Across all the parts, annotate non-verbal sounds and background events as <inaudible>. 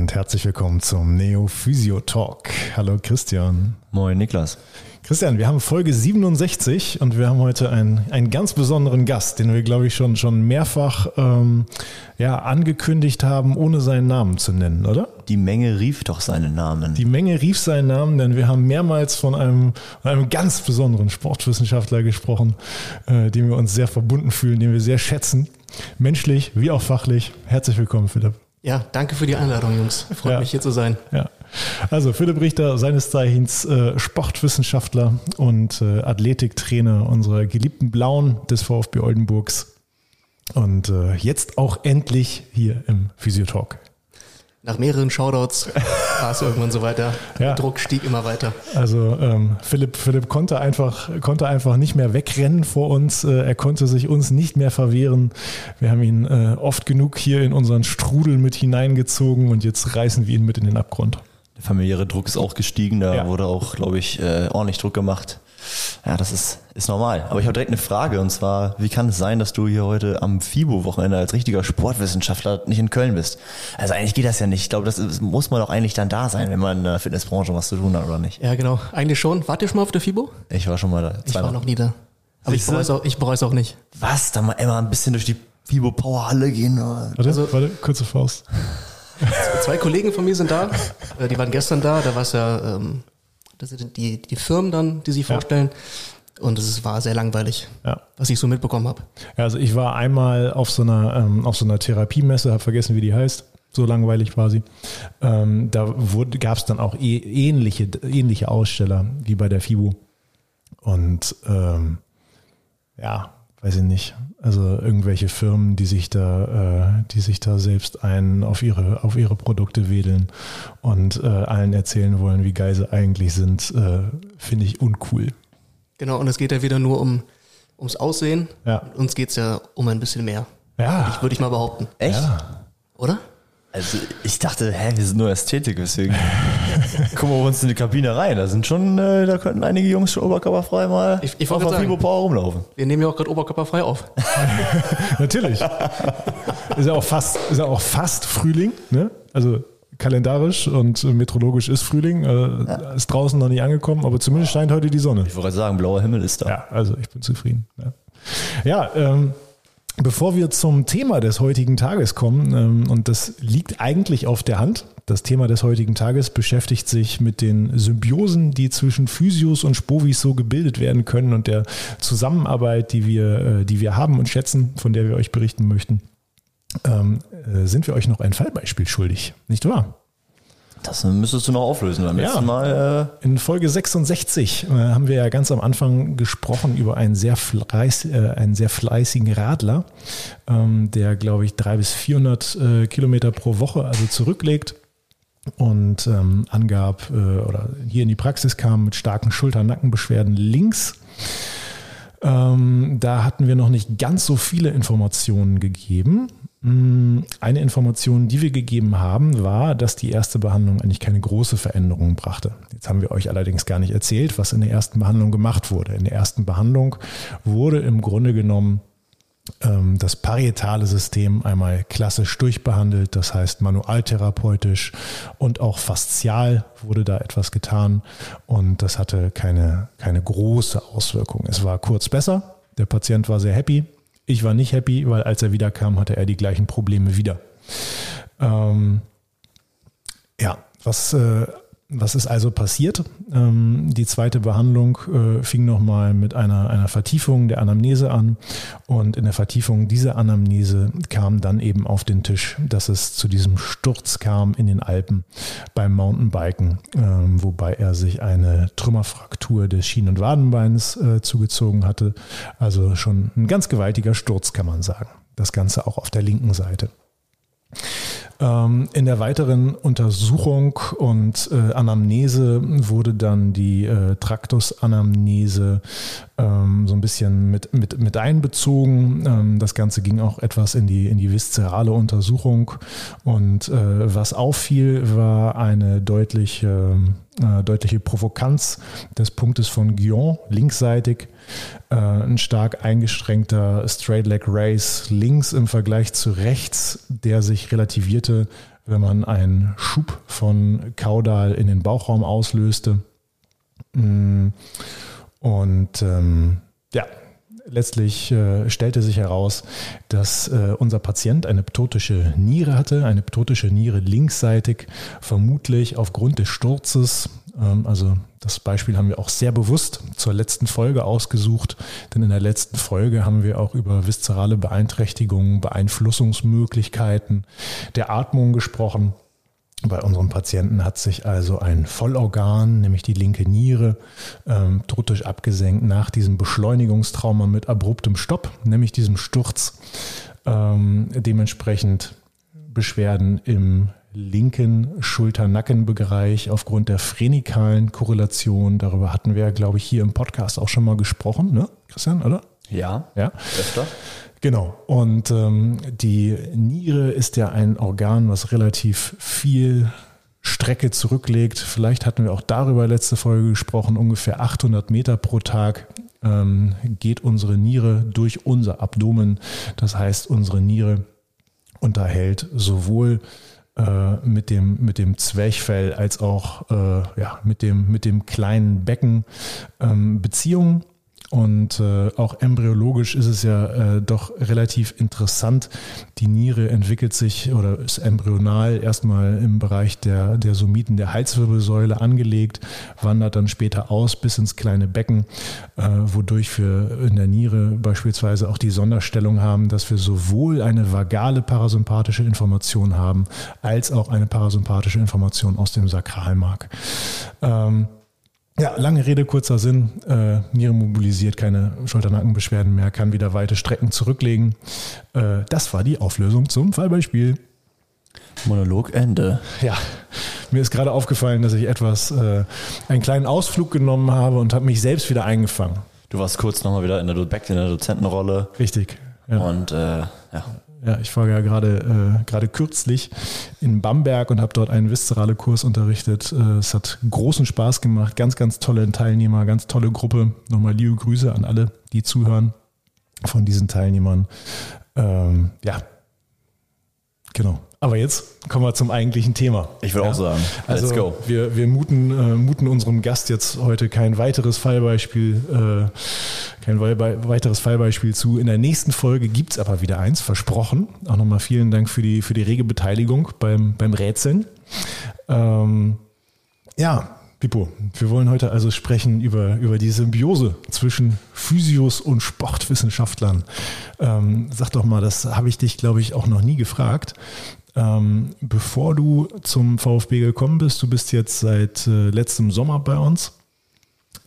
und herzlich willkommen zum Neo Physio Talk. Hallo Christian. Moin Niklas. Christian, wir haben Folge 67 und wir haben heute einen, einen ganz besonderen Gast, den wir, glaube ich, schon, schon mehrfach ähm, ja, angekündigt haben, ohne seinen Namen zu nennen, oder? Die Menge rief doch seinen Namen. Die Menge rief seinen Namen, denn wir haben mehrmals von einem, von einem ganz besonderen Sportwissenschaftler gesprochen, äh, dem wir uns sehr verbunden fühlen, den wir sehr schätzen, menschlich wie auch fachlich. Herzlich willkommen, Philipp. Ja, danke für die Einladung, Jungs. Freut ja. mich hier zu sein. Ja. Also Philipp Richter, seines Zeichens äh, Sportwissenschaftler und äh, Athletiktrainer unserer geliebten Blauen des VfB Oldenburgs. Und äh, jetzt auch endlich hier im Physiotalk. Nach mehreren Shoutouts <laughs> war es irgendwann so weiter. Der Druck stieg immer weiter. Also ähm, Philipp, Philipp konnte einfach, konnte einfach nicht mehr wegrennen vor uns. Äh, er konnte sich uns nicht mehr verwehren. Wir haben ihn äh, oft genug hier in unseren Strudel mit hineingezogen und jetzt reißen wir ihn mit in den Abgrund. Der familiäre Druck ist auch gestiegen, da ja. wurde auch, glaube ich, äh, ordentlich Druck gemacht. Ja, das ist, ist normal. Aber ich habe direkt eine Frage und zwar, wie kann es sein, dass du hier heute am FIBO-Wochenende als richtiger Sportwissenschaftler nicht in Köln bist? Also eigentlich geht das ja nicht. Ich glaube, das ist, muss man doch eigentlich dann da sein, wenn man in der Fitnessbranche was zu tun hat, oder nicht? Ja, genau. Eigentlich schon. Wart ihr schon mal auf der FIBO? Ich war schon mal da. Ich war noch nie da. Aber ich bereue, es auch, ich bereue es auch nicht. Was? Da mal immer ein bisschen durch die FIBO Powerhalle gehen? Warte, also, warte, kurze Faust. <laughs> Zwei Kollegen von mir sind da. Äh, die waren gestern da. Da war es ja, ähm, das sind die, die Firmen dann, die sich vorstellen. Und es war sehr langweilig, ja. was ich so mitbekommen habe. Ja, also ich war einmal auf so einer, ähm, auf so einer Therapiemesse, habe vergessen, wie die heißt. So langweilig quasi. Ähm, da gab es dann auch e ähnliche, ähnliche Aussteller wie bei der FIBO. Und ähm, ja, weiß ich nicht. Also irgendwelche Firmen, die sich da, äh, die sich da selbst einen auf ihre, auf ihre Produkte wedeln und äh, allen erzählen wollen, wie geil sie eigentlich sind, äh, finde ich uncool. Genau, und es geht ja wieder nur um ums Aussehen. Ja. Uns geht es ja um ein bisschen mehr. Ja. Würde ich, würd ich mal behaupten. Echt? Ja. Oder? Also ich dachte, hä, wir sind nur Ästhetik, deswegen <laughs> gucken wir uns in die Kabine rein. Da sind schon, äh, da könnten einige Jungs schon oberkörperfrei mal ich, ich auf der Fibo Power rumlaufen. Wir nehmen ja auch gerade oberkörperfrei auf. <laughs> Natürlich. ist ja auch fast, ist ja auch fast Frühling, ne? Also kalendarisch und meteorologisch ist Frühling. Äh, ja. Ist draußen noch nicht angekommen, aber zumindest scheint heute die Sonne. Ich wollte sagen, blauer Himmel ist da. Ja, also ich bin zufrieden. Ja, ja ähm, Bevor wir zum Thema des heutigen Tages kommen, ähm, und das liegt eigentlich auf der Hand, das Thema des heutigen Tages beschäftigt sich mit den Symbiosen, die zwischen Physios und Spovis so gebildet werden können und der Zusammenarbeit, die wir, äh, die wir haben und schätzen, von der wir euch berichten möchten. Ähm, äh, sind wir euch noch ein Fallbeispiel schuldig, nicht wahr? Das müsstest du noch auflösen beim ja. letzten Mal. Äh In Folge 66 äh, haben wir ja ganz am Anfang gesprochen über einen sehr, fleiß, äh, einen sehr fleißigen Radler, ähm, der, glaube ich, 300 bis 400 äh, Kilometer pro Woche also zurücklegt und ähm, angab äh, oder hier in die Praxis kam mit starken Schulter-Nackenbeschwerden links. Ähm, da hatten wir noch nicht ganz so viele Informationen gegeben. Mm, eine Information, die wir gegeben haben, war, dass die erste Behandlung eigentlich keine große Veränderung brachte. Jetzt haben wir euch allerdings gar nicht erzählt, was in der ersten Behandlung gemacht wurde. In der ersten Behandlung wurde im Grunde genommen ähm, das parietale System einmal klassisch durchbehandelt, das heißt manualtherapeutisch und auch faszial wurde da etwas getan und das hatte keine, keine große Auswirkung. Es war kurz besser, der Patient war sehr happy, ich war nicht happy, weil als er wiederkam, hatte er die gleichen Probleme wieder. Ähm, ja, was, äh, was ist also passiert? Ähm, die zweite Behandlung äh, fing nochmal mit einer, einer Vertiefung der Anamnese an. Und in der Vertiefung dieser Anamnese kam dann eben auf den Tisch, dass es zu diesem Sturz kam in den Alpen beim Mountainbiken, ähm, wobei er sich eine Trümmerfraktur des Schien- und Wadenbeins äh, zugezogen hatte. Also schon ein ganz gewaltiger Sturz, kann man sagen. Das Ganze auch auf der linken Seite. Ähm, in der weiteren Untersuchung und äh, Anamnese wurde dann die äh, Traktusanamnese ähm, so ein bisschen mit, mit, mit einbezogen. Ähm, das Ganze ging auch etwas in die, in die viszerale Untersuchung. Und äh, was auffiel, war eine deutliche äh, deutliche Provokanz des Punktes von Guion, linksseitig, äh, ein stark eingeschränkter Straight Leg Race links im Vergleich zu rechts, der sich relativierte, wenn man einen Schub von Kaudal in den Bauchraum auslöste. Mm. Und ähm, ja, letztlich äh, stellte sich heraus, dass äh, unser Patient eine ptotische Niere hatte, eine ptotische Niere linksseitig, vermutlich aufgrund des Sturzes. Ähm, also das Beispiel haben wir auch sehr bewusst zur letzten Folge ausgesucht, denn in der letzten Folge haben wir auch über viszerale Beeinträchtigungen, Beeinflussungsmöglichkeiten der Atmung gesprochen. Bei unserem Patienten hat sich also ein Vollorgan, nämlich die linke Niere, ähm, abgesenkt nach diesem Beschleunigungstrauma mit abruptem Stopp, nämlich diesem Sturz. Ähm, dementsprechend Beschwerden im linken Schulter-Nackenbereich aufgrund der phrenikalen Korrelation. Darüber hatten wir, glaube ich, hier im Podcast auch schon mal gesprochen, ne, Christian, oder? Ja, ja. öfter. Genau. Und ähm, die Niere ist ja ein Organ, was relativ viel Strecke zurücklegt. Vielleicht hatten wir auch darüber letzte Folge gesprochen. Ungefähr 800 Meter pro Tag ähm, geht unsere Niere durch unser Abdomen. Das heißt, unsere Niere unterhält sowohl äh, mit dem, mit dem Zwerchfell als auch äh, ja, mit, dem, mit dem kleinen Becken ähm, Beziehungen und äh, auch embryologisch ist es ja äh, doch relativ interessant. Die Niere entwickelt sich oder ist embryonal erstmal im Bereich der, der Somiten der Halswirbelsäule angelegt, wandert dann später aus bis ins kleine Becken, äh, wodurch wir in der Niere beispielsweise auch die Sonderstellung haben, dass wir sowohl eine vagale parasympathische Information haben, als auch eine parasympathische Information aus dem Sakralmark. Ähm, ja, lange Rede, kurzer Sinn. Äh, Niere mobilisiert, keine Schulternackenbeschwerden mehr, kann wieder weite Strecken zurücklegen. Äh, das war die Auflösung zum Fallbeispiel. Monolog Ende. Ja, mir ist gerade aufgefallen, dass ich etwas, äh, einen kleinen Ausflug genommen habe und habe mich selbst wieder eingefangen. Du warst kurz nochmal wieder in der, back in der Dozentenrolle. Richtig. Ja. Und äh, ja, ja, ich war ja gerade äh, gerade kürzlich in Bamberg und habe dort einen viszerale Kurs unterrichtet. Äh, es hat großen Spaß gemacht, ganz, ganz tolle Teilnehmer, ganz tolle Gruppe. Nochmal liebe Grüße an alle, die zuhören von diesen Teilnehmern. Ähm, ja, genau. Aber jetzt kommen wir zum eigentlichen Thema. Ich würde ja. auch sagen, let's also go. Wir, wir muten, äh, muten unserem Gast jetzt heute kein weiteres Fallbeispiel, äh, kein weiteres Fallbeispiel zu. In der nächsten Folge gibt es aber wieder eins, versprochen. Auch nochmal vielen Dank für die, für die rege Beteiligung beim, beim Rätseln. Ähm, ja, Pipo, wir wollen heute also sprechen über, über die Symbiose zwischen Physios und Sportwissenschaftlern. Ähm, sag doch mal, das habe ich dich, glaube ich, auch noch nie gefragt. Ähm, bevor du zum VfB gekommen bist, du bist jetzt seit äh, letztem Sommer bei uns.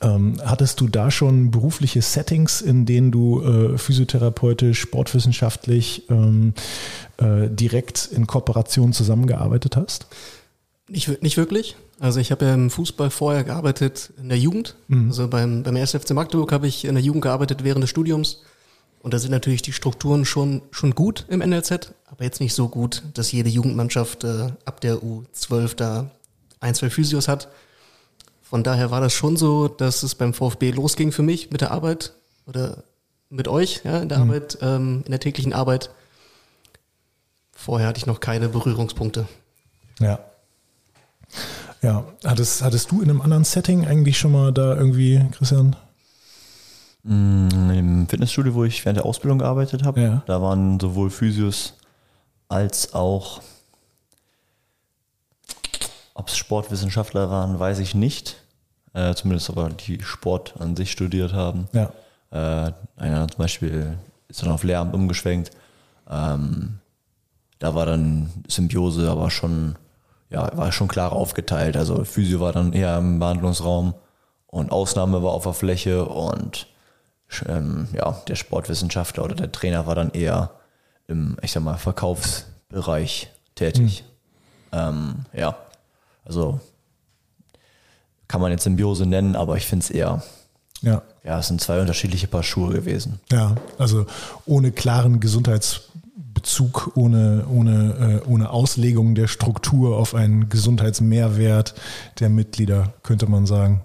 Ähm, hattest du da schon berufliche Settings, in denen du äh, physiotherapeutisch, sportwissenschaftlich ähm, äh, direkt in Kooperation zusammengearbeitet hast? Nicht, nicht wirklich. Also ich habe ja im Fußball vorher gearbeitet in der Jugend. Mhm. Also beim, beim SFC Magdeburg habe ich in der Jugend gearbeitet während des Studiums. Und da sind natürlich die Strukturen schon, schon gut im NLZ, aber jetzt nicht so gut, dass jede Jugendmannschaft äh, ab der U12 da ein, zwei Physios hat. Von daher war das schon so, dass es beim VfB losging für mich mit der Arbeit oder mit euch ja, in der mhm. Arbeit, ähm, in der täglichen Arbeit. Vorher hatte ich noch keine Berührungspunkte. Ja. Ja, hattest, hattest du in einem anderen Setting eigentlich schon mal da irgendwie, Christian, Im Fitnessstudio, wo ich während der Ausbildung gearbeitet habe, ja. da waren sowohl Physios als auch, ob es Sportwissenschaftler waren, weiß ich nicht. Äh, zumindest aber die Sport an sich studiert haben. Ja. Äh, einer zum Beispiel ist dann auf Lehramt umgeschwenkt. Ähm, da war dann Symbiose aber schon, ja, war schon klar aufgeteilt. Also Physio war dann eher im Behandlungsraum und Ausnahme war auf der Fläche und ähm, ja, der Sportwissenschaftler oder der Trainer war dann eher im, ich sag mal, Verkaufsbereich tätig. Mhm. Ähm, ja, also kann man jetzt Symbiose nennen, aber ich finde es eher, ja. ja, es sind zwei unterschiedliche Paar Schuhe gewesen. Ja, also ohne klaren Gesundheits Bezug, ohne, ohne, äh, ohne Auslegung der Struktur auf einen Gesundheitsmehrwert der Mitglieder, könnte man sagen.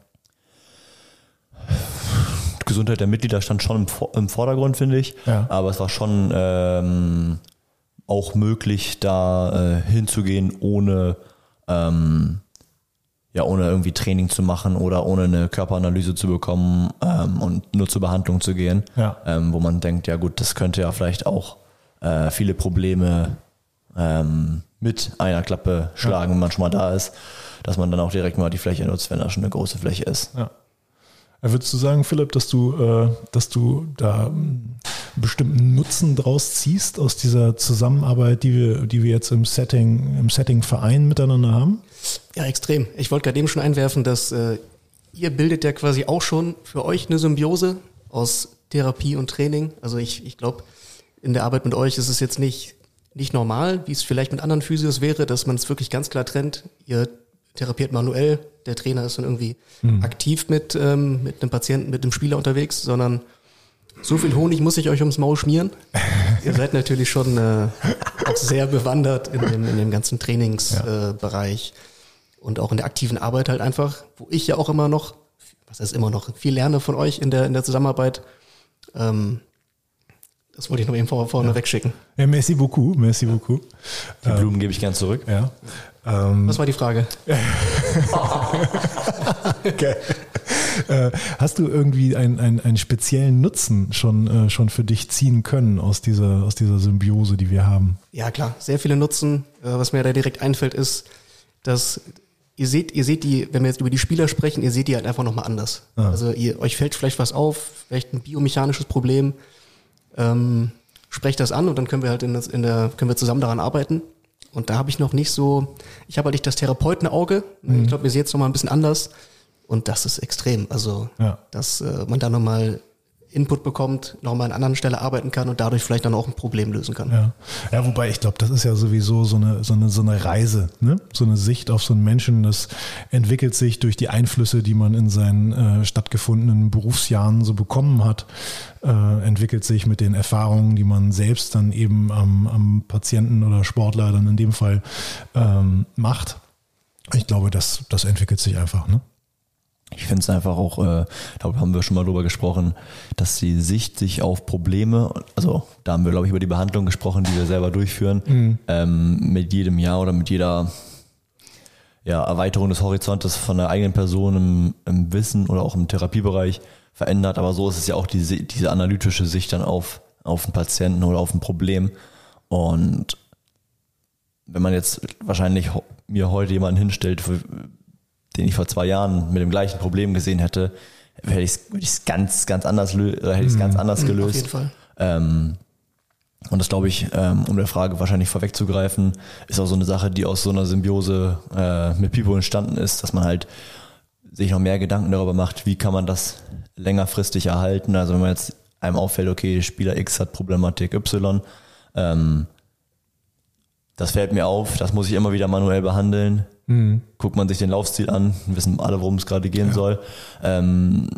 Gesundheit der Mitglieder stand schon im, Vordergrund, finde ich. Ja. Aber es war schon ähm, auch möglich, da äh, hinzugehen, ohne ähm, ja, ohne irgendwie Training zu machen oder ohne eine Körperanalyse zu bekommen ähm, und nur zur Behandlung zu gehen, ja. ähm, wo man denkt, ja gut, das könnte ja vielleicht auch äh, viele Probleme ähm, mit einer Klappe schlagen, ja. wenn man schon mal da ist, dass man dann auch direkt mal die Fläche nutzt, wenn da schon eine große Fläche ist. Ja. Würdest du sagen, Philipp, dass du, äh, dass du da einen bestimmten Nutzen draus ziehst aus dieser Zusammenarbeit, die wir, die wir jetzt im Setting, im Setting Verein miteinander haben? Ja, extrem. Ich wollte gerade eben schon einwerfen, dass äh, ihr bildet ja quasi auch schon für euch eine Symbiose aus Therapie und Training. Also ich, ich glaube, in der Arbeit mit euch ist es jetzt nicht, nicht normal, wie es vielleicht mit anderen Physios wäre, dass man es wirklich ganz klar trennt. Ihr therapiert manuell, der Trainer ist dann irgendwie mhm. aktiv mit, ähm, mit einem Patienten, mit einem Spieler unterwegs, sondern so viel Honig muss ich euch ums Maul schmieren. <laughs> Ihr seid natürlich schon äh, auch sehr bewandert in dem, in dem ganzen Trainingsbereich ja. äh, und auch in der aktiven Arbeit halt einfach, wo ich ja auch immer noch, was heißt immer noch, viel lerne von euch in der, in der Zusammenarbeit. Ähm, das wollte ich noch eben vor, vorne ja. wegschicken. Ja, merci beaucoup, merci beaucoup. Die Blumen ähm, gebe ich gern zurück. Ja. Ähm, Was war die Frage? <laughs> okay. Äh, hast du irgendwie einen, einen, einen speziellen Nutzen schon, äh, schon für dich ziehen können aus dieser, aus dieser Symbiose, die wir haben? Ja, klar. Sehr viele Nutzen. Äh, was mir da direkt einfällt, ist, dass ihr seht, ihr seht die, wenn wir jetzt über die Spieler sprechen, ihr seht die halt einfach nochmal anders. Ah. Also ihr, euch fällt vielleicht was auf, vielleicht ein biomechanisches Problem. Ähm, sprecht das an und dann können wir halt in, das, in der, können wir zusammen daran arbeiten. Und da habe ich noch nicht so, ich habe halt nicht das Therapeutenauge. Mhm. Ich glaube, wir sehen jetzt noch mal ein bisschen anders. Und das ist extrem. Also, ja. dass äh, man da nochmal Input bekommt, nochmal an anderen Stelle arbeiten kann und dadurch vielleicht dann auch ein Problem lösen kann. Ja, ja wobei ich glaube, das ist ja sowieso so eine, so eine, so eine Reise, ne? so eine Sicht auf so einen Menschen. Das entwickelt sich durch die Einflüsse, die man in seinen äh, stattgefundenen Berufsjahren so bekommen hat, äh, entwickelt sich mit den Erfahrungen, die man selbst dann eben am, am Patienten oder Sportler dann in dem Fall ähm, macht. Ich glaube, das, das entwickelt sich einfach. Ne? Ich finde es einfach auch, äh, da haben wir schon mal drüber gesprochen, dass die Sicht sich auf Probleme, also da haben wir, glaube ich, über die Behandlung gesprochen, die wir selber durchführen, mhm. ähm, mit jedem Jahr oder mit jeder ja, Erweiterung des Horizontes von der eigenen Person im, im, Wissen oder auch im Therapiebereich verändert. Aber so ist es ja auch diese, diese analytische Sicht dann auf, auf einen Patienten oder auf ein Problem. Und wenn man jetzt wahrscheinlich mir heute jemanden hinstellt, den ich vor zwei Jahren mit dem gleichen Problem gesehen hätte, hätte ich es ganz, ganz anders, oder hätte ich ganz mhm. anders gelöst. Auf jeden Fall. Ähm, und das glaube ich, ähm, um der Frage wahrscheinlich vorwegzugreifen, ist auch so eine Sache, die aus so einer Symbiose äh, mit Pipo entstanden ist, dass man halt sich noch mehr Gedanken darüber macht, wie kann man das längerfristig erhalten. Also wenn man jetzt einem auffällt, okay, Spieler X hat Problematik Y, ähm, das fällt mir auf, das muss ich immer wieder manuell behandeln. Mhm. Guckt man sich den Laufstil an, wissen alle, worum es gerade gehen ja. soll. Ähm,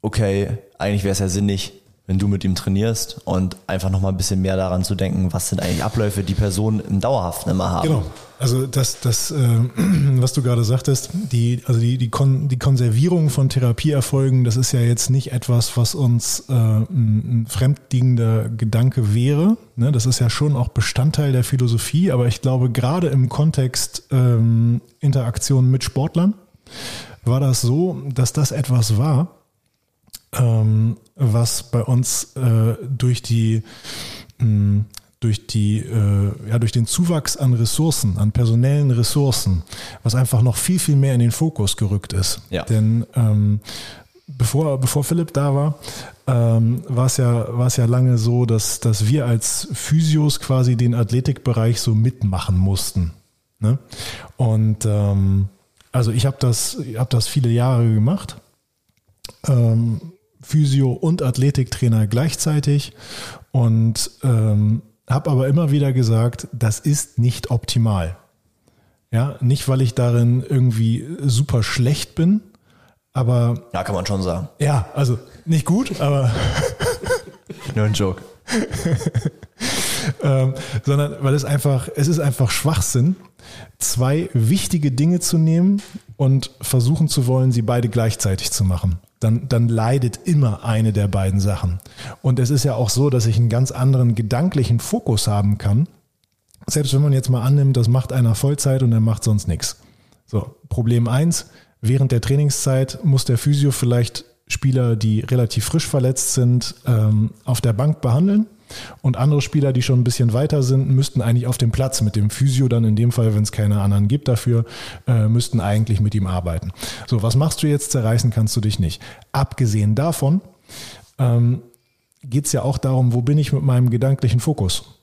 okay, eigentlich wäre es ja sinnig, wenn du mit ihm trainierst und einfach nochmal ein bisschen mehr daran zu denken, was sind eigentlich Abläufe, die Personen im Dauerhaften immer haben. Genau. Also das, das äh, <clears throat> was du gerade sagtest, die, also die, die, Kon die Konservierung von Therapieerfolgen, das ist ja jetzt nicht etwas, was uns äh, ein, ein fremdliegender Gedanke wäre. Ne? Das ist ja schon auch Bestandteil der Philosophie, aber ich glaube, gerade im Kontext ähm, Interaktion mit Sportlern war das so, dass das etwas war, ähm, was bei uns äh, durch die mh, durch die, äh, ja, durch den Zuwachs an Ressourcen, an personellen Ressourcen, was einfach noch viel, viel mehr in den Fokus gerückt ist. Ja. Denn ähm, bevor, bevor Philipp da war, ähm, war es ja, war es ja lange so, dass, dass wir als Physios quasi den Athletikbereich so mitmachen mussten. Ne? Und ähm, also ich habe das, hab das viele Jahre gemacht. Ähm, Physio und Athletiktrainer gleichzeitig und ähm, habe aber immer wieder gesagt, das ist nicht optimal. Ja, nicht weil ich darin irgendwie super schlecht bin, aber. Ja, kann man schon sagen. Ja, also nicht gut, aber. <laughs> Nur ein Joke. <laughs> ähm, sondern weil es einfach, es ist einfach Schwachsinn, zwei wichtige Dinge zu nehmen und versuchen zu wollen, sie beide gleichzeitig zu machen. Dann, dann leidet immer eine der beiden Sachen. Und es ist ja auch so, dass ich einen ganz anderen gedanklichen Fokus haben kann. Selbst wenn man jetzt mal annimmt, das macht einer Vollzeit und er macht sonst nichts. So, Problem eins: während der Trainingszeit muss der Physio vielleicht Spieler, die relativ frisch verletzt sind, ähm, auf der Bank behandeln. Und andere Spieler, die schon ein bisschen weiter sind, müssten eigentlich auf dem Platz mit dem Physio dann in dem Fall, wenn es keine anderen gibt dafür, äh, müssten eigentlich mit ihm arbeiten. So, was machst du jetzt? Zerreißen kannst du dich nicht. Abgesehen davon ähm, geht es ja auch darum, wo bin ich mit meinem gedanklichen Fokus?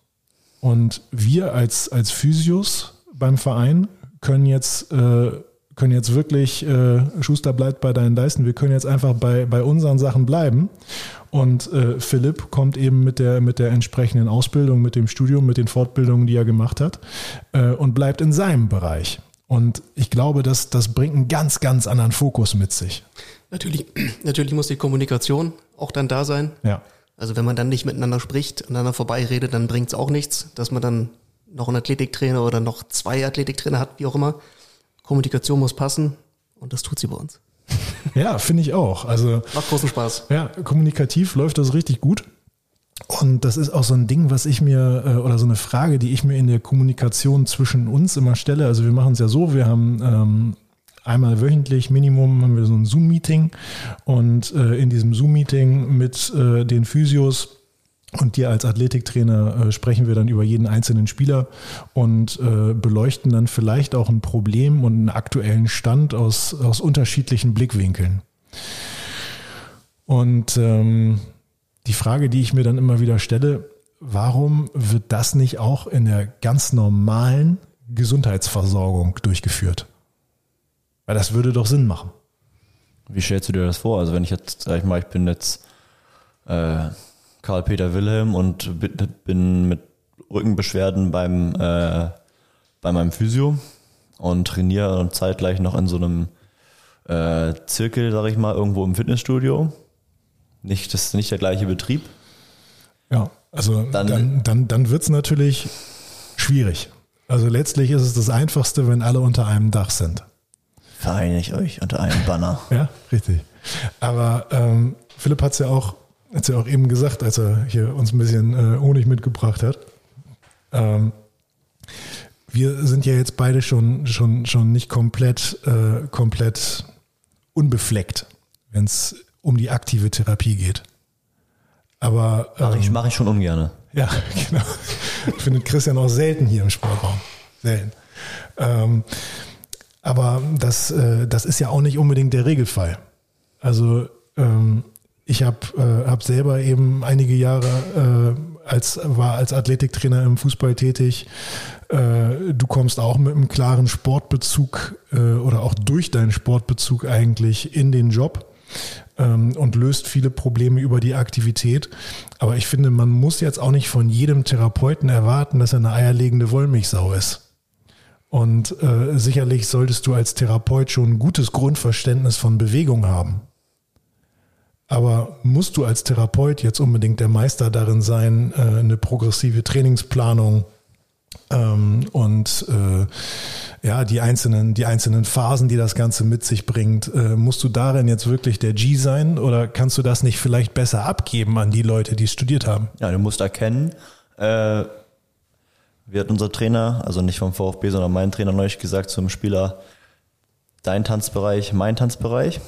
Und wir als, als Physios beim Verein können jetzt äh, können jetzt wirklich, äh, Schuster bleibt bei deinen Leisten, wir können jetzt einfach bei, bei unseren Sachen bleiben. Und äh, Philipp kommt eben mit der, mit der entsprechenden Ausbildung, mit dem Studium, mit den Fortbildungen, die er gemacht hat, äh, und bleibt in seinem Bereich. Und ich glaube, dass das bringt einen ganz, ganz anderen Fokus mit sich. Natürlich, <clears throat> natürlich muss die Kommunikation auch dann da sein. Ja. Also wenn man dann nicht miteinander spricht, aneinander vorbeiredet, dann bringt es auch nichts, dass man dann noch einen Athletiktrainer oder noch zwei Athletiktrainer hat, wie auch immer. Kommunikation muss passen und das tut sie bei uns. Ja, finde ich auch. Also macht großen Spaß. Ja, kommunikativ läuft das richtig gut. Und das ist auch so ein Ding, was ich mir, äh, oder so eine Frage, die ich mir in der Kommunikation zwischen uns immer stelle. Also wir machen es ja so, wir haben ähm, einmal wöchentlich Minimum haben wir so ein Zoom-Meeting und äh, in diesem Zoom-Meeting mit äh, den Physios und dir als Athletiktrainer äh, sprechen wir dann über jeden einzelnen Spieler und äh, beleuchten dann vielleicht auch ein Problem und einen aktuellen Stand aus, aus unterschiedlichen Blickwinkeln. Und ähm, die Frage, die ich mir dann immer wieder stelle, warum wird das nicht auch in der ganz normalen Gesundheitsversorgung durchgeführt? Weil das würde doch Sinn machen. Wie stellst du dir das vor? Also wenn ich jetzt, sag ich mal, ich bin jetzt äh, Karl-Peter Wilhelm und bin mit Rückenbeschwerden beim, äh, bei meinem Physio und trainiere zeitgleich noch in so einem äh, Zirkel, sag ich mal, irgendwo im Fitnessstudio. Nicht, das ist nicht der gleiche Betrieb. Ja, also dann, dann, dann, dann wird es natürlich schwierig. Also letztlich ist es das Einfachste, wenn alle unter einem Dach sind. Vereinigt euch unter einem Banner. ja, richtig. Aber ähm, Philipp hat es ja auch hat ja auch eben gesagt, als er hier uns ein bisschen äh, Honig mitgebracht hat. Ähm, wir sind ja jetzt beide schon, schon, schon nicht komplett, äh, komplett unbefleckt, wenn es um die aktive Therapie geht. Aber ähm, mache ich, mach ich schon ungern. Ja, <laughs> genau. Findet Christian auch selten hier im Sportraum. Selten. Ähm, aber das, äh, das ist ja auch nicht unbedingt der Regelfall. Also ähm, ich habe äh, hab selber eben einige Jahre äh, als war als Athletiktrainer im Fußball tätig. Äh, du kommst auch mit einem klaren Sportbezug äh, oder auch durch deinen Sportbezug eigentlich in den Job ähm, und löst viele Probleme über die Aktivität. Aber ich finde, man muss jetzt auch nicht von jedem Therapeuten erwarten, dass er eine eierlegende Wollmilchsau ist. Und äh, sicherlich solltest du als Therapeut schon ein gutes Grundverständnis von Bewegung haben. Aber musst du als Therapeut jetzt unbedingt der Meister darin sein, äh, eine progressive Trainingsplanung ähm, und äh, ja, die einzelnen, die einzelnen Phasen, die das Ganze mit sich bringt, äh, musst du darin jetzt wirklich der G sein oder kannst du das nicht vielleicht besser abgeben an die Leute, die es studiert haben? Ja, du musst erkennen, äh, wie hat unser Trainer, also nicht vom VfB, sondern mein Trainer neulich gesagt zum Spieler, dein Tanzbereich, mein Tanzbereich.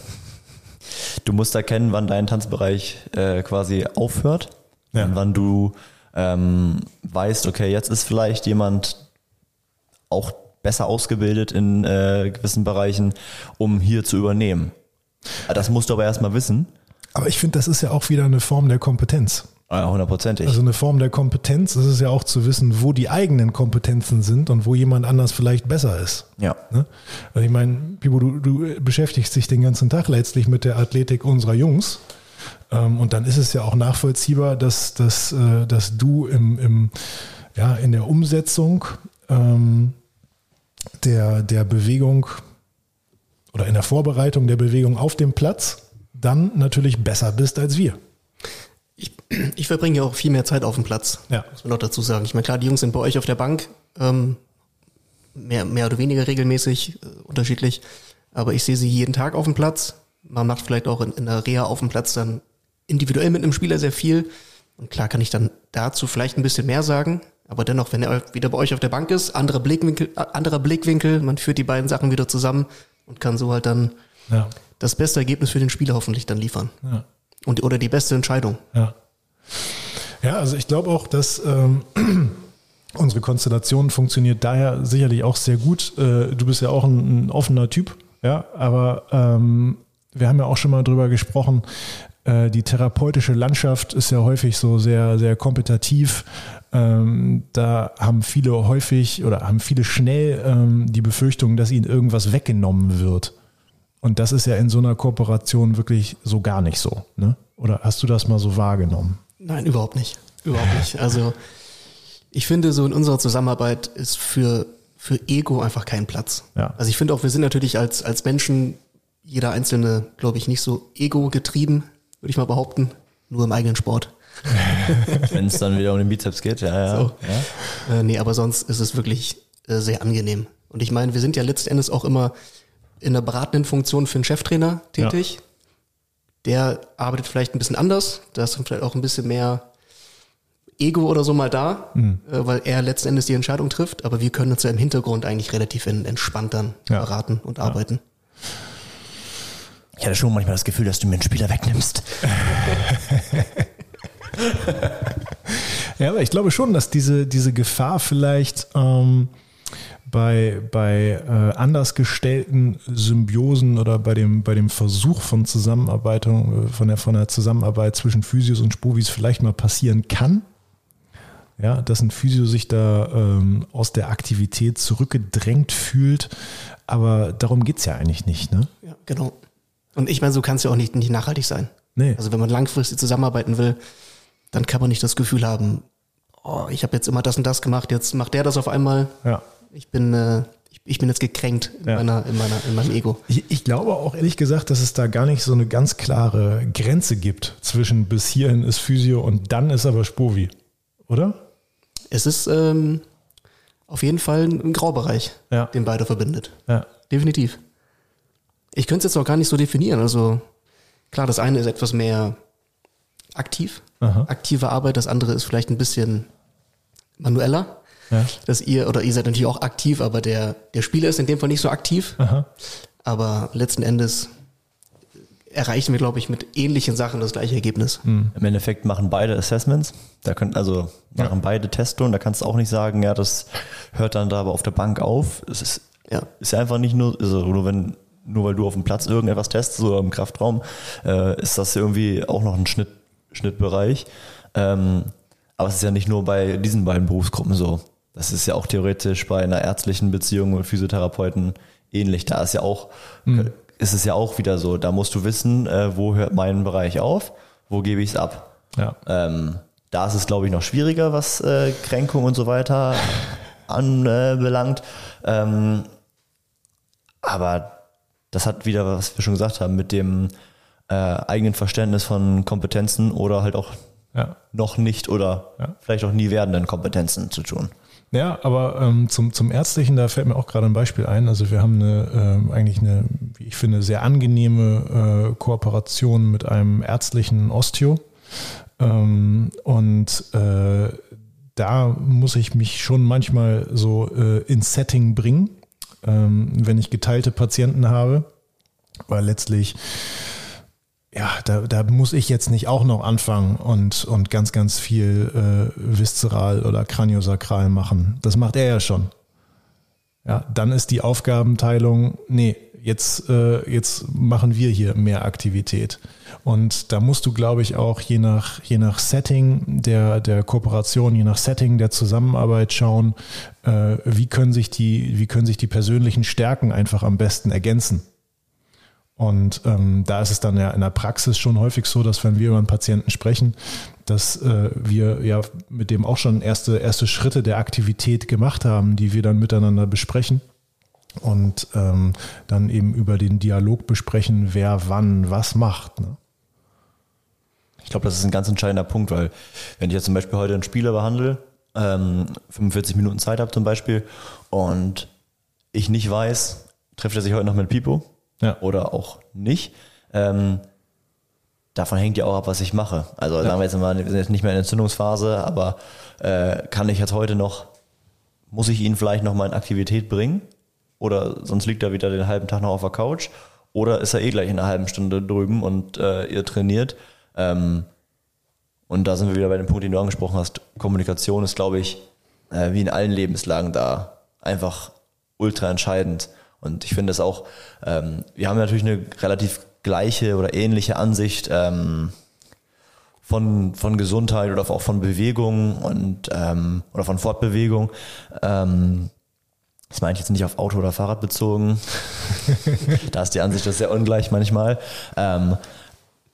Du musst erkennen, wann dein Tanzbereich äh, quasi aufhört ja. und wann du ähm, weißt, okay, jetzt ist vielleicht jemand auch besser ausgebildet in äh, gewissen Bereichen, um hier zu übernehmen. Das musst du aber erstmal wissen. Aber ich finde, das ist ja auch wieder eine Form der Kompetenz. Ja, hundertprozentig. Also eine Form der Kompetenz ist es ja auch zu wissen, wo die eigenen Kompetenzen sind und wo jemand anders vielleicht besser ist. Ja. Ne? Also ich meine, Pipo, du, du beschäftigst dich den ganzen Tag letztlich mit der Athletik unserer Jungs. Ähm, und dann ist es ja auch nachvollziehbar, dass, dass, äh, dass du im, im, ja, in der Umsetzung ähm, der, der Bewegung oder in der Vorbereitung der Bewegung auf dem Platz dann natürlich besser bist als wir. Ich, ich verbringe ja auch viel mehr Zeit auf dem Platz, Ja. muss man noch dazu sagen. Ich meine, klar, die Jungs sind bei euch auf der Bank, ähm, mehr, mehr oder weniger regelmäßig, äh, unterschiedlich. Aber ich sehe sie jeden Tag auf dem Platz. Man macht vielleicht auch in, in der Reha auf dem Platz dann individuell mit einem Spieler sehr viel. Und klar kann ich dann dazu vielleicht ein bisschen mehr sagen. Aber dennoch, wenn er wieder bei euch auf der Bank ist, anderer Blickwinkel, äh, anderer Blickwinkel, man führt die beiden Sachen wieder zusammen und kann so halt dann Ja. das beste Ergebnis für den Spieler hoffentlich dann liefern. Ja. Und, oder die beste Entscheidung. Ja. Ja, also ich glaube auch, dass ähm, <clears throat> unsere Konstellation funktioniert daher sicherlich auch sehr gut. Äh, du bist ja auch ein, ein offener Typ, ja, aber ähm, wir haben ja auch schon mal drüber gesprochen. Äh, die therapeutische Landschaft ist ja häufig so sehr, sehr kompetitiv. Ähm, da haben viele häufig oder haben viele schnell ähm, die Befürchtung, dass ihnen irgendwas weggenommen wird. Und das ist ja in so einer Kooperation wirklich so gar nicht so. Ne? Oder hast du das mal so wahrgenommen? Nein, überhaupt nicht. Überhaupt <laughs> nicht. Also ich finde, so in unserer Zusammenarbeit ist für, für Ego einfach kein Platz. Ja. Also ich finde auch, wir sind natürlich als, als Menschen, jeder Einzelne, glaube ich, nicht so ego-getrieben, würde ich mal behaupten, nur im eigenen Sport. <laughs> Wenn es dann wieder um den Bizeps geht, ja, ja. So. ja. Äh, nee, aber sonst ist es wirklich äh, sehr angenehm. Und ich meine, wir sind ja letzten Endes auch immer in der beratenden Funktion für einen Cheftrainer tätig. Der arbeitet vielleicht ein bisschen anders. Da ist dann vielleicht auch ein bisschen mehr Ego oder so mal da, Mhm. äh, weil er letzten Endes die Entscheidung trifft. Aber wir können uns ja im Hintergrund eigentlich relativ en- entspannt dann Ja. beraten und arbeiten. Ich hatte schon manchmal das Gefühl, dass du mir einen Spieler wegnimmst. <laughs> Ja, aber ich glaube schon, dass diese, diese Gefahr vielleicht ähm, bei, bei äh, anders gestellten Symbiosen oder bei dem, bei dem Versuch von Zusammenarbeitung, äh, von der, von der Zusammenarbeit zwischen Physios und Spovis vielleicht mal passieren kann. Ja, dass ein Physio sich da ähm, aus der Aktivität zurückgedrängt fühlt. Aber darum geht's ja eigentlich nicht, ne? Ja, genau. Und ich meine, so kann es ja auch nicht, nicht nachhaltig sein. Nee. Also wenn man langfristig zusammenarbeiten will, dann kann man nicht das Gefühl haben, oh, ich habe jetzt immer das und das gemacht, jetzt macht der das auf einmal. Ja. Ich bin, äh, ich, ich bin jetzt gekränkt in, Ja. meiner, in, meiner, in meinem Ego. Ich, ich glaube auch ehrlich gesagt, dass es da gar nicht so eine ganz klare Grenze gibt zwischen bis hierhin ist Physio und dann ist aber Spovi. Oder? Es ist ähm, auf jeden Fall ein Graubereich, Ja. den beide verbindet. Ja. Definitiv. Ich könnte es jetzt auch gar nicht so definieren. Also klar, das eine ist etwas mehr aktiv, Aha. aktive Arbeit, das andere ist vielleicht ein bisschen manueller. Ja. Dass ihr, oder ihr seid natürlich auch aktiv, aber der, der Spieler ist in dem Fall nicht so aktiv. Aha. Aber letzten Endes erreichen wir, glaube ich, mit ähnlichen Sachen das gleiche Ergebnis. Hm. Im Endeffekt machen beide Assessments. Da können, also machen beide Testo da kannst du auch nicht sagen, ja, das hört dann da aber auf der Bank auf. Es ist, Ja. ist ja einfach nicht nur, also nur wenn, nur weil du auf dem Platz irgendetwas testest oder im Kraftraum, äh, ist das irgendwie auch noch ein Schnitt, Schnittbereich. Ähm, aber es ist ja nicht nur bei diesen beiden Berufsgruppen so. Das ist ja auch theoretisch bei einer ärztlichen Beziehung mit Physiotherapeuten ähnlich. Da ist ja auch, ist es ja auch wieder so. Da musst du wissen, äh, wo hört mein Bereich auf, wo gebe ich es ab. Ja. Ähm, da ist es, glaube ich, noch schwieriger, was äh, Kränkung und so weiter <laughs> anbelangt. Ähm, aber das hat wieder, was wir schon gesagt haben, mit dem äh, eigenen Verständnis von Kompetenzen oder halt auch Ja. noch nicht oder Ja. vielleicht auch nie werdenden Kompetenzen zu tun. Ja, aber ähm, zum, zum Ärztlichen, da fällt mir auch gerade ein Beispiel ein. Also wir haben eine, ähm, eigentlich eine, wie ich finde, sehr angenehme äh, Kooperation mit einem ärztlichen Osteo. Ähm, und äh, da muss ich mich schon manchmal so äh, ins Setting bringen, ähm, wenn ich geteilte Patienten habe, weil letztlich ja, da, da muss ich jetzt nicht auch noch anfangen und, und ganz, ganz viel äh, viszeral oder kraniosakral machen. Das macht er ja schon. Ja, dann ist die Aufgabenteilung, nee, jetzt, äh, jetzt machen wir hier mehr Aktivität. Und da musst du, glaube ich, auch je nach, je nach Setting der, der Kooperation, je nach Setting der Zusammenarbeit schauen, äh, wie, können sich die, wie können sich die persönlichen Stärken einfach am besten ergänzen. Und ähm, da ist es dann ja in der Praxis schon häufig so, dass wenn wir über einen Patienten sprechen, dass äh, wir ja mit dem auch schon erste, erste Schritte der Aktivität gemacht haben, die wir dann miteinander besprechen und ähm, dann eben über den Dialog besprechen, wer wann was macht. Ne? Ich glaube, das ist ein ganz entscheidender Punkt, weil wenn ich jetzt zum Beispiel heute einen Spieler behandle, ähm, 45 Minuten Zeit habe zum Beispiel und ich nicht weiß, trifft er sich heute noch mit Pipo ja. oder auch nicht, ähm, davon hängt ja auch ab, was ich mache. Also ja. sagen wir jetzt mal, wir sind jetzt nicht mehr in der Entzündungsphase, aber äh, kann ich jetzt heute noch, muss ich ihn vielleicht noch mal in Aktivität bringen? Oder sonst liegt er wieder den halben Tag noch auf der Couch? Oder ist er eh gleich in einer halben Stunde drüben und äh, ihr trainiert? Ähm, und da sind wir wieder bei dem Punkt, den du angesprochen hast. Kommunikation ist, glaube ich, äh, wie in allen Lebenslagen da einfach ultra entscheidend. Und ich finde es auch, ähm, wir haben natürlich eine relativ gleiche oder ähnliche Ansicht ähm, von, von Gesundheit oder auch von Bewegung und ähm, oder von Fortbewegung. Ähm, das meine ich jetzt nicht auf Auto oder Fahrrad bezogen. <laughs> da ist die Ansicht das sehr ungleich manchmal. Ähm,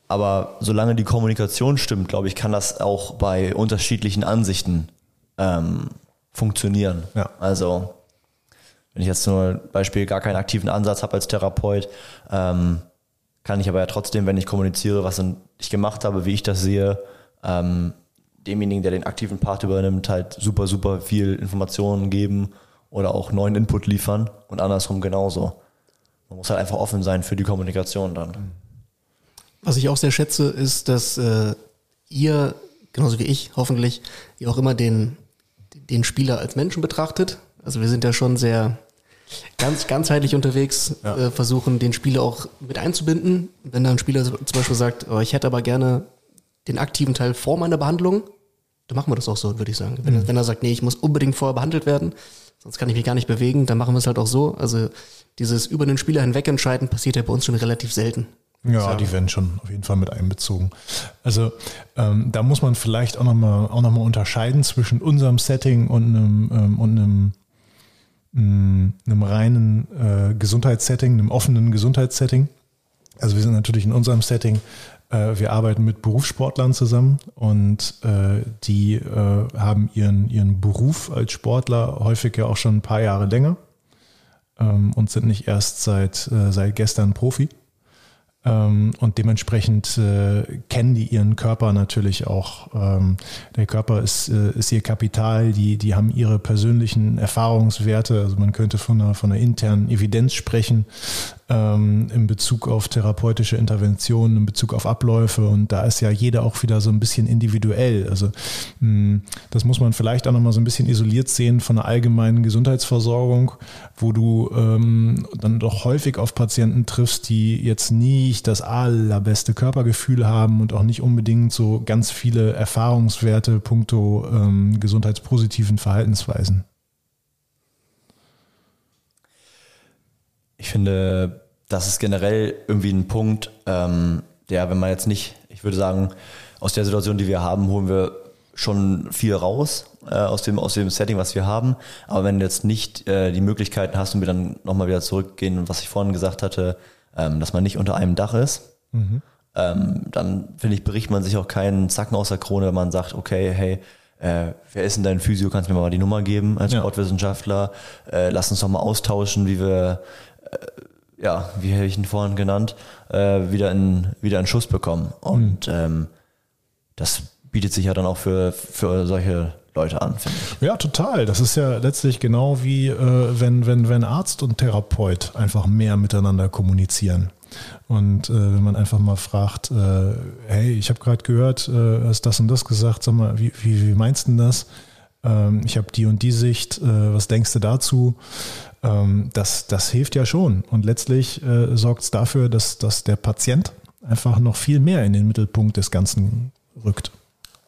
aber solange die Kommunikation stimmt, glaube ich, kann das auch bei unterschiedlichen Ansichten ähm, funktionieren. Ja. Also wenn ich jetzt nur Beispiel gar keinen aktiven Ansatz habe als Therapeut, ähm, kann ich aber ja trotzdem, wenn ich kommuniziere, was ich gemacht habe, wie ich das sehe, ähm, demjenigen, der den aktiven Part übernimmt, halt super, super viel Informationen geben oder auch neuen Input liefern und andersrum genauso. Man muss halt einfach offen sein für die Kommunikation dann. Was ich auch sehr schätze, ist, dass äh, ihr, genauso wie ich, hoffentlich, ihr auch immer den, den Spieler als Menschen betrachtet. Also wir sind ja schon sehr ganz ganzheitlich unterwegs, ja. äh, versuchen den Spieler auch mit einzubinden. Wenn da ein Spieler zum Beispiel sagt, oh, ich hätte aber gerne den aktiven Teil vor meiner Behandlung, dann machen wir das auch so, würde ich sagen. Wenn, mhm. wenn er sagt, nee, ich muss unbedingt vorher behandelt werden, sonst kann ich mich gar nicht bewegen, dann machen wir es halt auch so. Also dieses über den Spieler hinweg entscheiden passiert ja bei uns schon relativ selten. Ja, die werden schon auf jeden Fall mit einbezogen. Also ähm, da muss man vielleicht auch nochmal auch noch mal unterscheiden zwischen unserem Setting und einem, ähm, und einem einem reinen äh, Gesundheitssetting, einem offenen Gesundheitssetting. Also wir sind natürlich in unserem Setting, äh, wir arbeiten mit Berufssportlern zusammen und äh, die äh, haben ihren, ihren Beruf als Sportler häufig ja auch schon ein paar Jahre länger ähm, und sind nicht erst seit, äh, seit gestern Profi. Ähm, und dementsprechend äh, kennen die ihren Körper natürlich auch. Ähm, der Körper ist, äh, ist ihr Kapital, die, die haben ihre persönlichen Erfahrungswerte. Also man könnte von einer, von einer internen Evidenz sprechen ähm, in Bezug auf therapeutische Interventionen, in Bezug auf Abläufe. Und da ist ja jeder auch wieder so ein bisschen individuell. Also mh, hm, das muss man vielleicht auch nochmal so ein bisschen isoliert sehen von der allgemeinen Gesundheitsversorgung, wo du ähm, dann doch häufig auf Patienten triffst, die jetzt nicht das allerbeste Körpergefühl haben und auch nicht unbedingt so ganz viele Erfahrungswerte puncto ähm, gesundheitspositiven Verhaltensweisen. Ich finde, das ist generell irgendwie ein Punkt, ähm, der, wenn man jetzt nicht, ich würde sagen, aus der Situation, die wir haben, holen wir schon viel raus äh, aus, dem, aus dem Setting, was wir haben. Aber wenn du jetzt nicht äh, die Möglichkeiten hast und wir dann nochmal wieder zurückgehen, was ich vorhin gesagt hatte, ähm, dass man nicht unter einem Dach ist, mhm. ähm, dann finde ich, bricht man sich auch keinen Zacken aus der Krone, wenn man sagt, okay, hey, äh, wer ist denn dein Physio? Kannst du mir mal die Nummer geben als ja. Sportwissenschaftler? Äh, lass uns doch mal austauschen, wie wir ja, wie habe ich ihn vorhin genannt, äh, wieder, in, wieder in Schuss bekommen. Und mhm. ähm, das bietet sich ja dann auch für, für solche Leute an, finde ich. Ja, total. Das ist ja letztlich genau wie äh, wenn, wenn, wenn Arzt und Therapeut einfach mehr miteinander kommunizieren. Und äh, wenn man einfach mal fragt, äh, hey, ich habe gerade gehört, äh, hast das und das gesagt, sag mal, wie, wie, wie meinst du das? Ähm, ich habe die und die Sicht, äh, was denkst du dazu? Ähm, das, das hilft ja schon. Und letztlich äh, sorgt es dafür, dass, dass der Patient einfach noch viel mehr in den Mittelpunkt des Ganzen rückt.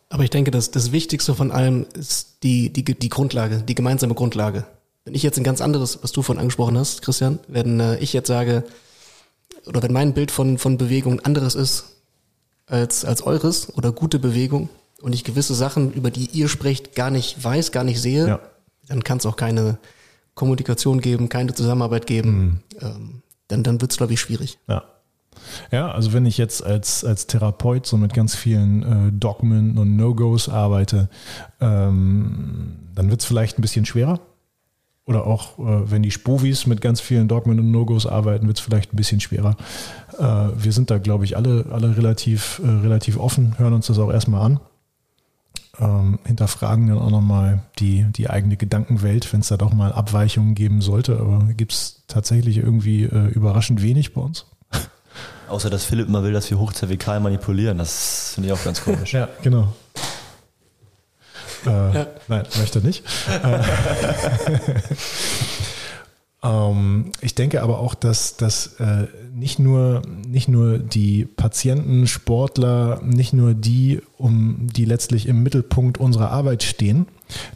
Aber ich denke, dass das Wichtigste von allem ist die, die, die Grundlage, die gemeinsame Grundlage. Wenn ich jetzt ein ganz anderes, was du vorhin angesprochen hast, Christian, wenn äh, ich jetzt sage, oder wenn mein Bild von, von Bewegung anderes ist als, als eures oder gute Bewegung und ich gewisse Sachen, über die ihr sprecht, gar nicht weiß, gar nicht sehe, ja. dann kann es auch keine, Kommunikation geben, keine Zusammenarbeit geben, mhm. ähm, dann, dann wird es, glaube ich, schwierig. Ja. Ja, also wenn ich jetzt als, als Therapeut so mit ganz vielen äh, Dogmen und No-Gos arbeite, ähm, dann wird es vielleicht ein bisschen schwerer. oder auch äh, wenn die Spovis mit ganz vielen Dogmen und No-Gos arbeiten, wird es vielleicht ein bisschen schwerer. Äh, wir sind da, glaube ich, alle, alle relativ, äh, relativ offen, hören uns das auch erstmal an. Ähm, hinterfragen dann auch nochmal die, die eigene Gedankenwelt, wenn es da doch mal Abweichungen geben sollte. Aber gibt es tatsächlich irgendwie äh, überraschend wenig bei uns. <laughs> Außer dass Philipp immer will, dass wir hochzervikal manipulieren. Das finde ich auch ganz komisch. <laughs> ja, genau. Äh, ja. Nein, möchte nicht. <laughs> ähm, ich denke aber auch, dass, dass äh, nicht, nur, nicht nur die Patienten, Sportler, nicht nur die, um die letztlich im Mittelpunkt unserer Arbeit stehen,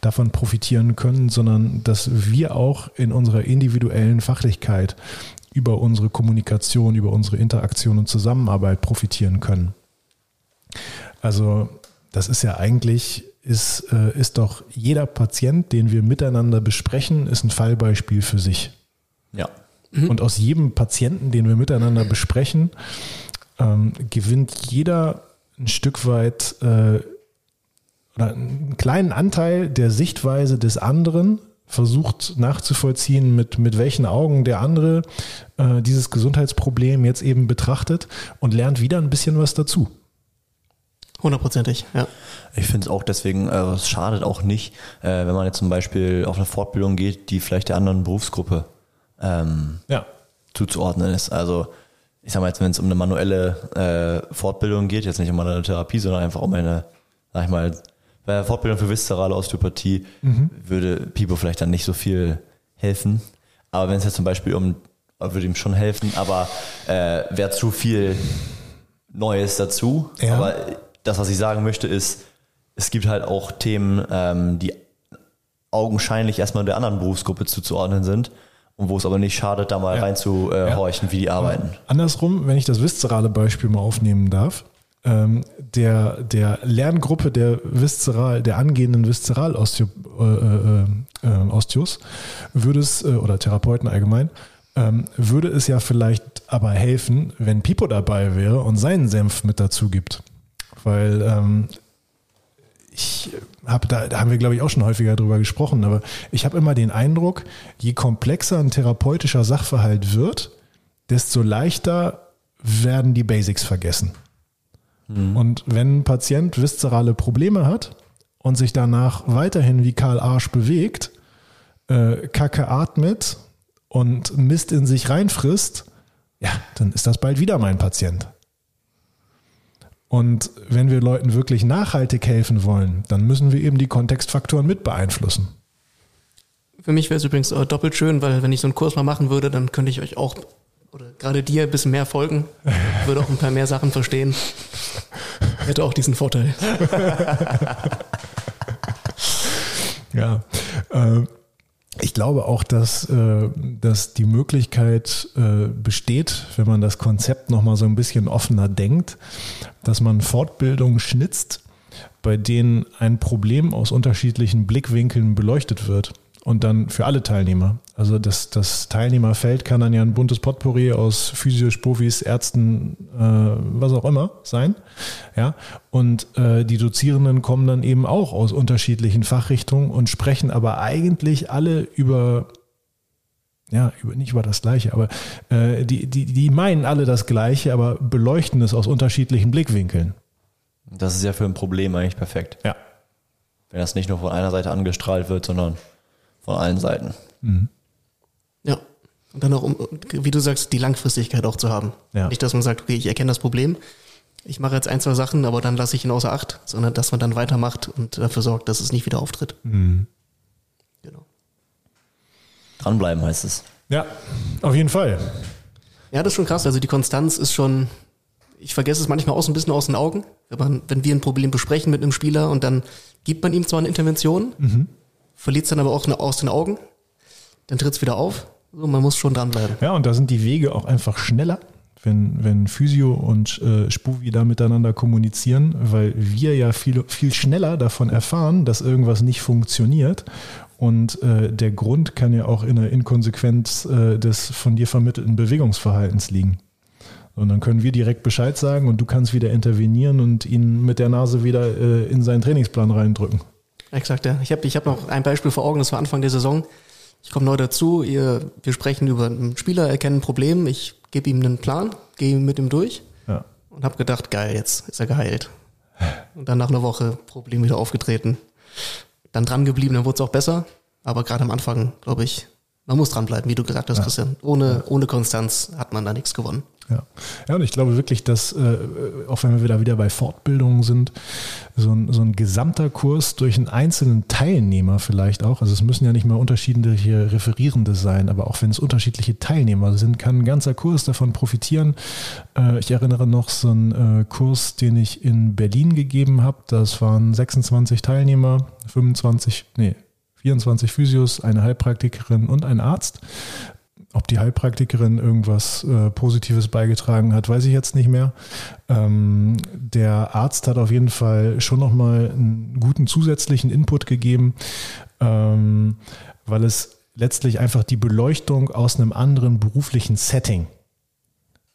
davon profitieren können, sondern dass wir auch in unserer individuellen Fachlichkeit über unsere Kommunikation, über unsere Interaktion und Zusammenarbeit profitieren können. Also das ist ja eigentlich ist, äh, ist doch jeder Patient, den wir miteinander besprechen, ist ein Fallbeispiel für sich. Ja. Mhm. Und aus jedem Patienten, den wir miteinander besprechen, ähm, gewinnt jeder ein Stück weit äh, oder einen kleinen Anteil der Sichtweise des anderen, versucht nachzuvollziehen, mit, mit welchen Augen der andere äh, dieses Gesundheitsproblem jetzt eben betrachtet und lernt wieder ein bisschen was dazu. Hundertprozentig, ja. Ich finde es auch deswegen, äh, es schadet auch nicht, äh, wenn man jetzt zum Beispiel auf eine Fortbildung geht, die vielleicht der anderen Berufsgruppe ähm, ja. zuzuordnen ist. Also ich sag mal jetzt, wenn es um eine manuelle äh, Fortbildung geht, jetzt nicht um eine Therapie, sondern einfach um eine, sag ich mal, bei Fortbildung für viszerale Osteopathie mhm. würde Pipo vielleicht dann nicht so viel helfen. Aber wenn es jetzt zum Beispiel um, würde ihm schon helfen, aber äh, wäre zu viel Neues dazu. Ja. Aber das, was ich sagen möchte, ist, es gibt halt auch Themen, ähm, die augenscheinlich erstmal der anderen Berufsgruppe zuzuordnen sind und wo es aber nicht schadet, da mal ja. reinzuhorchen, ja. wie die arbeiten. Andersrum, wenn ich das viszerale Beispiel mal aufnehmen darf, ähm, der, der Lerngruppe der Viszeral, der angehenden Viszeral-Osteos äh, äh, äh, würde es, äh, oder Therapeuten allgemein, ähm, würde es ja vielleicht aber helfen, wenn Pipo dabei wäre und seinen Senf mit dazu gibt weil ähm, ich habe da, da haben wir glaube ich auch schon häufiger drüber gesprochen, aber ich habe immer den Eindruck, je komplexer ein therapeutischer Sachverhalt wird, desto leichter werden die Basics vergessen. Mhm. Und wenn ein Patient viszerale Probleme hat und sich danach weiterhin wie Karl Arsch bewegt, äh, Kacke atmet und Mist in sich reinfrisst, ja, dann ist das bald wieder mein Patient. Und wenn wir Leuten wirklich nachhaltig helfen wollen, dann müssen wir eben die Kontextfaktoren mit beeinflussen. Für mich wäre es übrigens doppelt schön, weil wenn ich so einen Kurs mal machen würde, dann könnte ich euch auch oder gerade dir ein bisschen mehr folgen, würde auch ein paar mehr Sachen verstehen. <laughs> Hätte auch diesen Vorteil. <laughs> ja. Äh, ich glaube auch, dass, äh, dass die Möglichkeit äh, besteht, wenn man das Konzept nochmal so ein bisschen offener denkt, dass man Fortbildungen schnitzt, bei denen ein Problem aus unterschiedlichen Blickwinkeln beleuchtet wird und dann für alle Teilnehmer. Also das, das Teilnehmerfeld kann dann ja ein buntes Potpourri aus Physios, Profis, Ärzten, äh, was auch immer sein. Ja, und äh, die Dozierenden kommen dann eben auch aus unterschiedlichen Fachrichtungen und sprechen aber eigentlich alle über ja, über, nicht über das Gleiche, aber äh, die, die, die meinen alle das Gleiche, aber beleuchten es aus unterschiedlichen Blickwinkeln. Das ist ja für ein Problem eigentlich perfekt. Ja. Wenn das nicht nur von einer Seite angestrahlt wird, sondern von allen Seiten. Mhm. Ja. Und dann auch, um, wie du sagst, die Langfristigkeit auch zu haben. Ja. Nicht, dass man sagt, okay, ich erkenne das Problem, ich mache jetzt ein, zwei Sachen, aber dann lasse ich ihn außer Acht, sondern dass man dann weitermacht und dafür sorgt, dass es nicht wieder auftritt. Mhm. Genau. Dranbleiben heißt es. Ja, auf jeden Fall. Ja, das ist schon krass. Also die Konstanz ist schon, ich vergesse es manchmal auch so ein bisschen aus den Augen, wenn, man, wenn wir ein Problem besprechen mit einem Spieler und dann gibt man ihm zwar eine Intervention, mhm verliert es dann aber auch aus den Augen, dann tritt es wieder auf. So, man muss schon dranbleiben. Ja, und da sind die Wege auch einfach schneller, wenn, wenn Physio und äh, Spuvi da miteinander kommunizieren, weil wir ja viel, viel schneller davon erfahren, dass irgendwas nicht funktioniert. Und äh, der Grund kann ja auch in der Inkonsequenz äh, des von dir vermittelten Bewegungsverhaltens liegen. Und dann können wir direkt Bescheid sagen und du kannst wieder intervenieren und ihn mit der Nase wieder äh, in seinen Trainingsplan reindrücken. Exakt, ja. Ich habe ich hab noch ein Beispiel vor Augen, das war Anfang der Saison. ich komme neu dazu, ihr, wir sprechen über einen Spieler, erkennen ein Problem, ich gebe ihm einen Plan, gehe mit ihm durch Ja. und habe gedacht, geil, jetzt ist er geheilt. Und dann nach einer Woche Problem wieder aufgetreten. Dann dran geblieben, dann wurde es auch besser. Aber gerade am Anfang, glaube ich, man muss dranbleiben, wie du gesagt hast, Christian. Ohne, ohne Konstanz hat man da nichts gewonnen. Ja. ja, und ich glaube wirklich, dass, äh, auch wenn wir wieder, wieder bei Fortbildungen sind, so ein, so ein gesamter Kurs durch einen einzelnen Teilnehmer vielleicht auch, also es müssen ja nicht mal unterschiedliche Referierende sein, aber auch wenn es unterschiedliche Teilnehmer sind, kann ein ganzer Kurs davon profitieren. Äh, ich erinnere noch so einen äh, Kurs, den ich in Berlin gegeben habe, das waren 26 Teilnehmer, 25, nee, 24 Physios, eine Heilpraktikerin und ein Arzt. Ob die Heilpraktikerin irgendwas äh, Positives beigetragen hat, weiß ich jetzt nicht mehr. Ähm, der Arzt hat auf jeden Fall schon nochmal einen guten zusätzlichen Input gegeben, ähm, weil es letztlich einfach die Beleuchtung aus einem anderen beruflichen Setting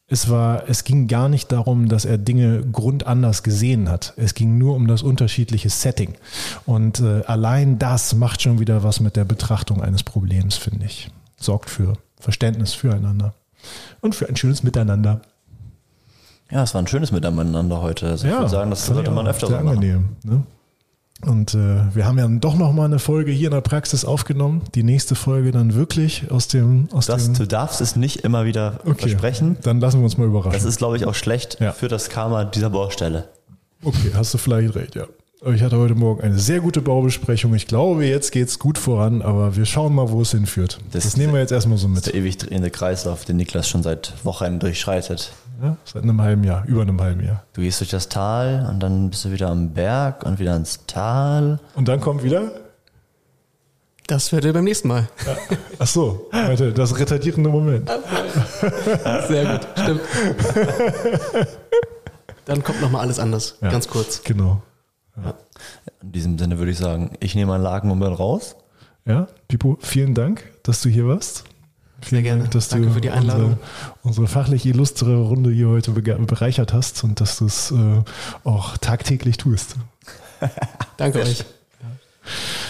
es war, es ging gar nicht darum, dass er Dinge grundanders gesehen hat. Es ging nur um das unterschiedliche Setting. Und äh, allein das macht schon wieder was mit der Betrachtung eines Problems, finde ich. Sorgt für Verständnis füreinander und für ein schönes Miteinander. Ja, es war ein schönes Miteinander heute. Also ich würde sagen, das sollte man öfter sehr so machen. angenehm. Ne? Und äh, wir haben ja doch noch mal eine Folge hier in der Praxis aufgenommen. Die nächste Folge dann wirklich aus dem aus Das, dem du darfst es nicht immer wieder okay. versprechen. Dann lassen wir uns mal überraschen. Das ist, glaube ich, auch schlecht Ja. für das Karma dieser Baustelle. Okay, hast du vielleicht recht, ja. Aber Ich hatte heute Morgen eine sehr gute Baubesprechung. Ich glaube, jetzt geht's gut voran, aber wir schauen mal, wo es hinführt. Das, Das- nehmen wir jetzt erstmal so Das ist mit. der ewig drehende Kreislauf, den Niklas schon seit Wochen durchschreitet. Ja, seit einem halben Jahr, über einem halben Jahr. Du gehst durch das Tal und dann bist du wieder am Berg und wieder ins Tal. Und dann kommt wieder, Das hört ihr beim nächsten Mal. ach so, warte, das retardierende Moment. Sehr gut, stimmt. Dann kommt nochmal alles anders, Ja. ganz kurz. Genau. In diesem Sinne würde ich sagen, ich nehme meinen Laken und bin raus. Ja, Pipo, vielen Dank, dass du hier warst. Vielen gerne. Dank, dass Danke du für die Einladung. Unsere, unsere fachlich illustre Runde hier heute bereichert hast und dass du es äh, auch tagtäglich tust. Danke euch.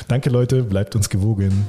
Danke, Leute, bleibt uns gewogen.